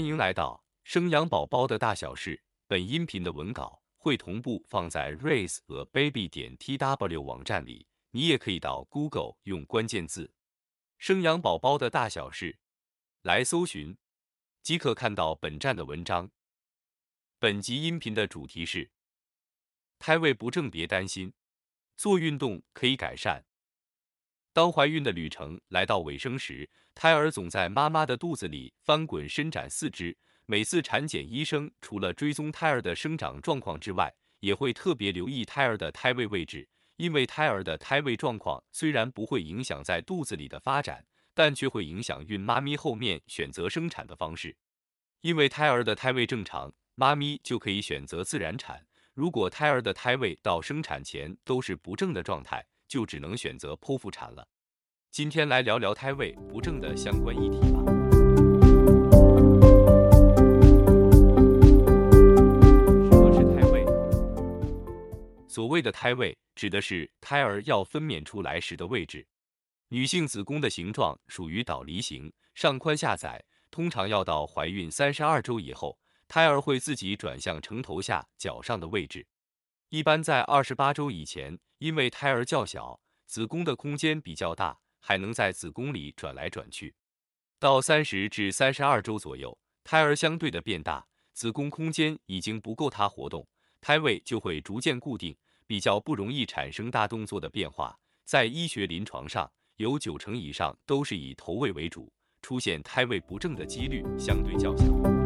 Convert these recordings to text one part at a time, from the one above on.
欢迎来到生养宝宝的大小事。本音频的文稿会同步放在 raise 和 baby 点 tw 网站里，你也可以到 Google 用关键字“生养宝宝的大小事”来搜寻，即可看到本站的文章。本集音频的主题是：胎位不正别担心，做运动可以改善。当怀孕的旅程来到尾声时，胎儿总在妈妈的肚子里翻滚伸展四肢。每次产检，医生除了追踪胎儿的生长状况之外，也会特别留意胎儿的胎位位置，因为胎儿的胎位状况虽然不会影响在肚子里的发展，但却会影响孕妈咪后面选择生产的方式。因为胎儿的胎位正常，妈咪就可以选择自然产；如果胎儿的胎位到生产前都是不正的状态，就只能选择剖腹产了。今天来聊聊胎位不正的相关议题吧。什么是胎位？所谓的胎位，指的是胎儿要分娩出来时的位置。女性子宫的形状属于倒梨形，上宽下窄，通常要到怀孕三十二周以后，胎儿会自己转向呈头下脚上的位置。一般在二十八周以前。因为胎儿较小，子宫的空间比较大，还能在子宫里转来转去。到三十至三十二周左右，胎儿相对的变大，子宫空间已经不够它活动，胎位就会逐渐固定，比较不容易产生大动作的变化。在医学临床上，有九成以上都是以头位为主，出现胎位不正的几率相对较小。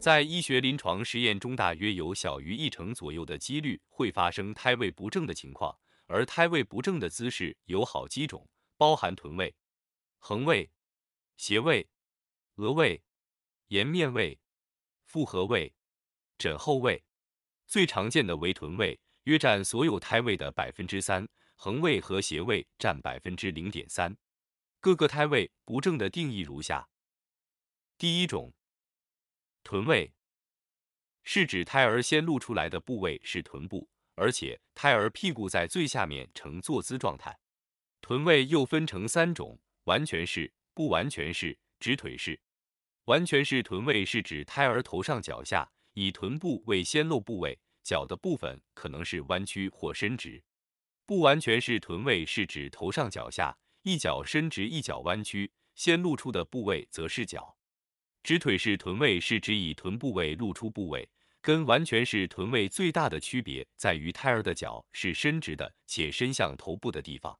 在医学临床实验中，大约有小于一成左右的几率会发生胎位不正的情况，而胎位不正的姿势有好几种，包含臀位、横位、斜位、额位、颜面位、复合位、枕后位。最常见的为臀位，约占所有胎位的百分之三，横位和斜位占百分之零点三。各个胎位不正的定义如下：第一种。臀位是指胎儿先露出来的部位是臀部，而且胎儿屁股在最下面呈坐姿状态。臀位又分成三种：完全式、不完全式、直腿式。完全式臀位是指胎儿头上脚下，以臀部为先露部位，脚的部分可能是弯曲或伸直。不完全式臀位是指头上脚下，一脚伸直，一脚弯曲，先露出的部位则是脚。直腿式臀位是指以臀部位露出部位，跟完全式臀位最大的区别在于胎儿的脚是伸直的，且伸向头部的地方。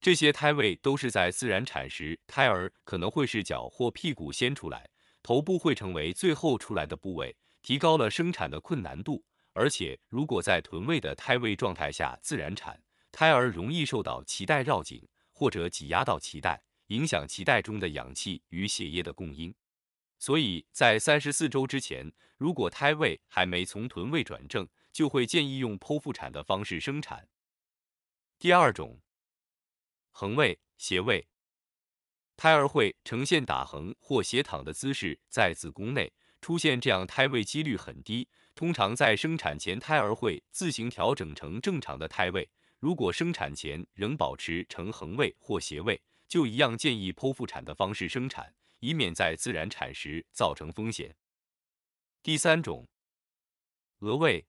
这些胎位都是在自然产时，胎儿可能会是脚或屁股先出来，头部会成为最后出来的部位，提高了生产的困难度。而且，如果在臀位的胎位状态下自然产，胎儿容易受到脐带绕颈或者挤压到脐带，影响脐带中的氧气与血液的供应。所以在三十四周之前，如果胎位还没从臀位转正，就会建议用剖腹产的方式生产。第二种，横位、斜位，胎儿会呈现打横或斜躺的姿势，在子宫内出现这样胎位几率很低。通常在生产前，胎儿会自行调整成正常的胎位。如果生产前仍保持呈横位或斜位，就一样建议剖腹产的方式生产。以免在自然产时造成风险。第三种，额位，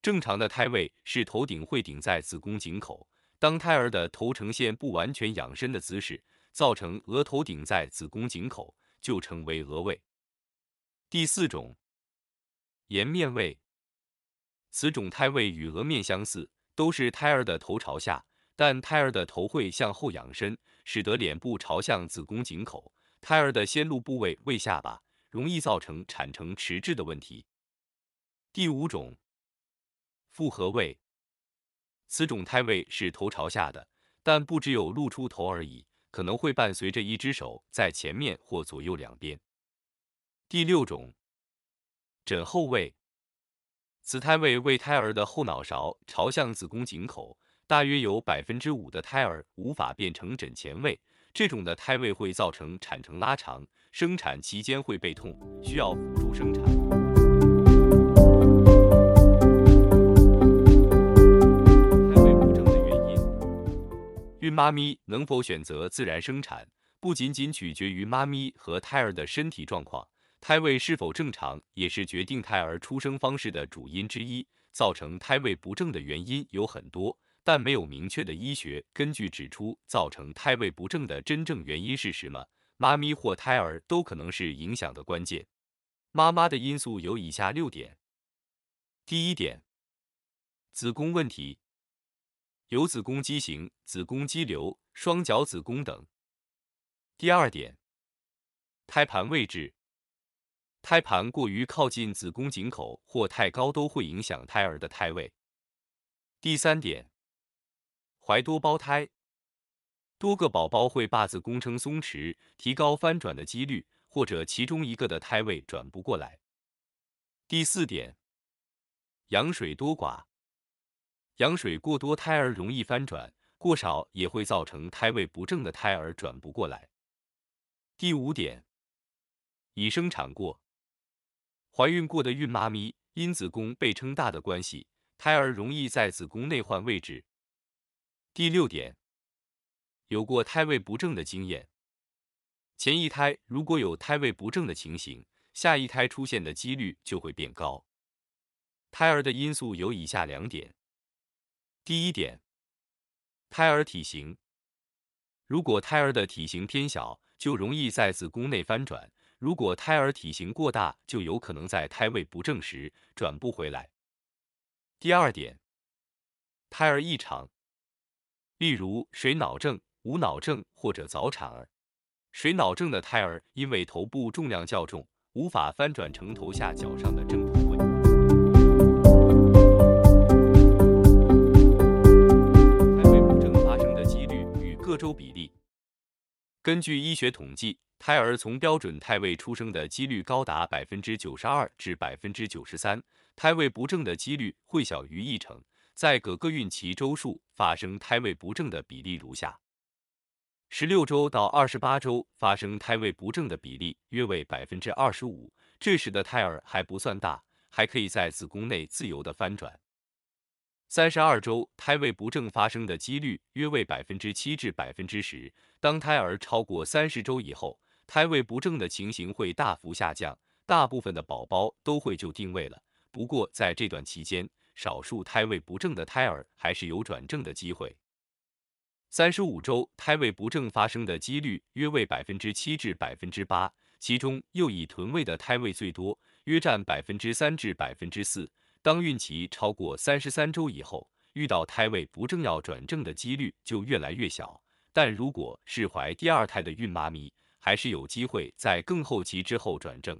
正常的胎位是头顶会顶在子宫颈口，当胎儿的头呈现不完全仰身的姿势，造成额头顶在子宫颈口，就称为额位。第四种，颜面位，此种胎位与额面相似，都是胎儿的头朝下，但胎儿的头会向后仰伸，使得脸部朝向子宫颈口。胎儿的先露部位为下巴，容易造成产程迟滞的问题。第五种，复合位，此种胎位是头朝下的，但不只有露出头而已，可能会伴随着一只手在前面或左右两边。第六种，枕后位，此胎位为胎儿的后脑勺朝向子宫颈口，大约有百分之五的胎儿无法变成枕前位。这种的胎位会造成产程拉长，生产期间会背痛，需要辅助生产。胎位不正的原因，孕妈咪能否选择自然生产，不仅仅取决于妈咪和胎儿的身体状况，胎位是否正常也是决定胎儿出生方式的主因之一。造成胎位不正的原因有很多，但没有明确的医学根据指出造成胎位不正的真正原因是什么。妈咪或胎儿都可能是影响的关键。妈妈的因素有以下六点：第一点，子宫问题，有子宫畸形、子宫肌瘤、双角子宫等。第二点，胎盘位置。胎盘过于靠近子宫颈口或太高都会影响胎儿的胎位。第三点，怀多胞胎，多个宝宝会把子宫撑松弛，提高翻转的几率，或者其中一个的胎位转不过来。第四点，羊水多寡，羊水过多胎儿容易翻转，过少也会造成胎位不正的胎儿转不过来。第五点，已生产过。怀孕过的孕妈咪因子宫被撑大的关系，胎儿容易在子宫内换位置。第六点，有过胎位不正的经验，前一胎如果有胎位不正的情形，下一胎出现的几率就会变高。胎儿的因素有以下两点：第一点，胎儿体型，如果胎儿的体型偏小，就容易在子宫内翻转。如果胎儿体型过大，就有可能在胎位不正时转不回来。第二点，胎儿异常，例如水脑症、无脑症或者早产儿。水脑症的胎儿因为头部重量较重，无法翻转成头下脚上的正臀位。胎位不正发生的几率与各州比例，根据医学统计。胎儿从标准胎位出生的几率高达百分之九十二至百分之九十三，胎位不正的几率会小于一成。在各个孕期周数发生胎位不正的比例如下：十六周到二十八周发生胎位不正的比例约为百分之二十五，这时的胎儿还不算大，还可以在子宫内自由的翻转。三十二周胎位不正发生的几率约为百分之七至百分之十，当胎儿超过三十周以后。胎位不正的情形会大幅下降，大部分的宝宝都会就定位了。不过在这段期间，少数胎位不正的胎儿还是有转正的机会。三十五周胎位不正发生的几率约为百分之七至百分之八，其中又以臀位的胎位最多，约占百分之三至百分之四。当孕期超过三十三周以后，遇到胎位不正要转正的几率就越来越小。但如果是怀第二胎的孕妈咪，还是有机会在更后期之后转正。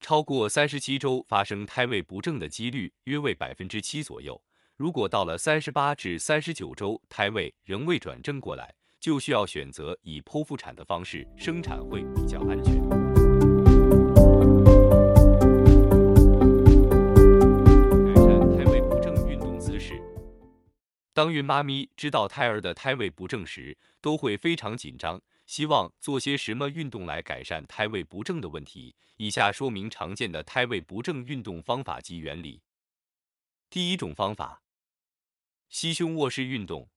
超过三十七周发生胎位不正的几率约为百分之七左右。如果到了三十八至三十九周胎位仍未转正过来，就需要选择以剖腹产的方式生产会比较安全。改善胎位不正运动姿势。当孕妈咪知道胎儿的胎位不正时，都会非常紧张。希望做些什么运动来改善胎位不正的问题？以下说明常见的胎位不正运动方法及原理。第一种方法，膝胸卧式运动。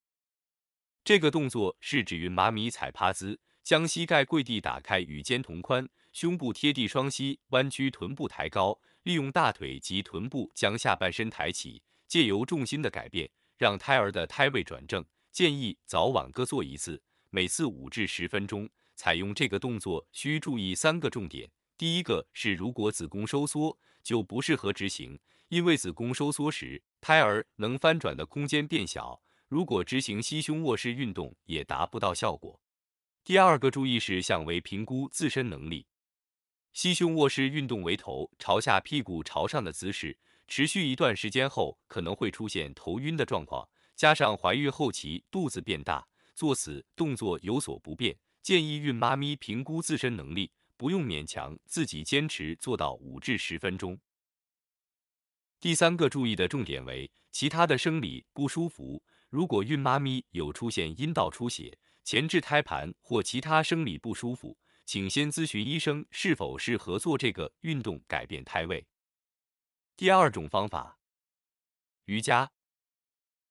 这个动作是指于妈咪踩趴姿，将膝盖跪地打开与肩同宽，胸部贴地，双膝弯曲，臀部抬高，利用大腿及臀部将下半身抬起，借由重心的改变，让胎儿的胎位转正。建议早晚各做一次。每次五至十分钟，采用这个动作需注意三个重点。第一个是，如果子宫收缩，就不适合执行，因为子宫收缩时，胎儿能翻转的空间变小，如果执行膝胸卧式运动也达不到效果。第二个注意事项为评估自身能力。膝胸卧式运动为头朝下、屁股朝上的姿势，持续一段时间后可能会出现头晕的状况，加上怀孕后期肚子变大。做此动作有所不便，建议孕妈咪评估自身能力，不用勉强自己坚持做到五至十分钟。第三个注意的重点为其他的生理不舒服，如果孕妈咪有出现阴道出血、前置胎盘或其他生理不舒服，请先咨询医生是否适合做这个运动改变胎位。第二种方法，瑜伽，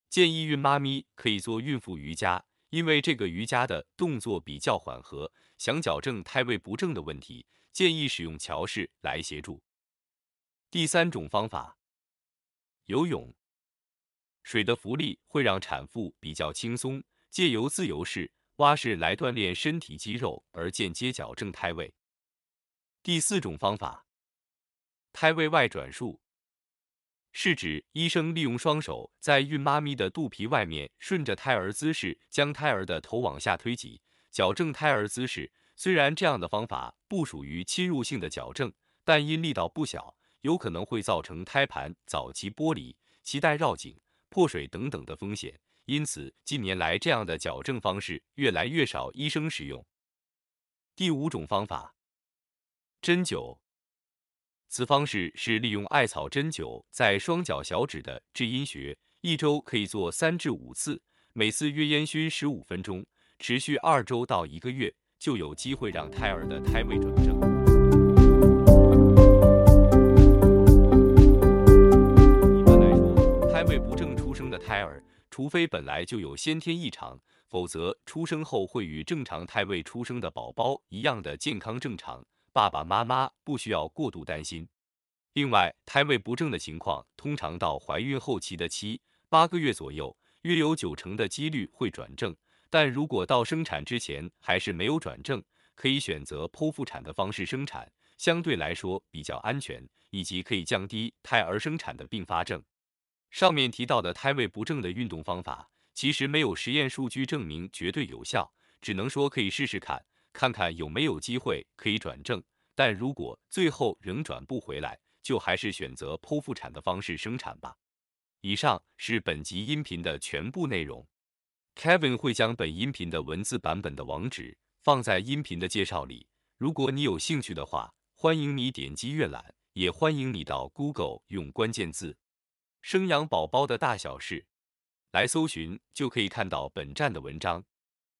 建议孕妈咪可以做孕妇瑜伽。因为这个瑜伽的动作比较缓和，想矫正胎位不正的问题，建议使用桥式来协助。第三种方法，游泳。水的浮力会让产妇比较轻松，借由自由式、蛙式来锻炼身体肌肉，而间接矫正胎位。第四种方法，胎位外转术，是指医生利用双手在孕妈咪的肚皮外面，顺着胎儿姿势将胎儿的头往下推挤，矫正胎儿姿势。虽然这样的方法不属于侵入性的矫正，但因力道不小，有可能会造成胎盘早期剥离、脐带绕颈。破水等等的风险，因此近年来这样的矫正方式越来越少医生使用。第五种方法，针灸。此方式是利用艾草针灸在双脚小指的至阴穴，一周可以做三至五次，每次约烟熏十五分钟，持续二周到一个月，就有机会让胎儿的胎位转正。一般来说，胎位不正出生的胎儿，除非本来就有先天异常，否则出生后会与正常胎位出生的宝宝一样的健康正常，爸爸妈妈不需要过度担心。另外，胎位不正的情况，通常到怀孕后期的七八个月左右，约有九成的几率会转正。但如果到生产之前还是没有转正，可以选择剖腹产的方式生产，相对来说比较安全，以及可以降低胎儿生产的并发症。上面提到的胎位不正的运动方法，其实没有实验数据证明绝对有效，只能说可以试试看，看看有没有机会可以转正。但如果最后仍转不回来，就还是选择剖腹产的方式生产吧。以上是本集音频的全部内容，Kevin 会将本音频的文字版本的网址放在音频的介绍里。如果你有兴趣的话，欢迎你点击阅览，也欢迎你到 Google 用关键字。生养宝宝的大小事，来搜寻就可以看到本站的文章。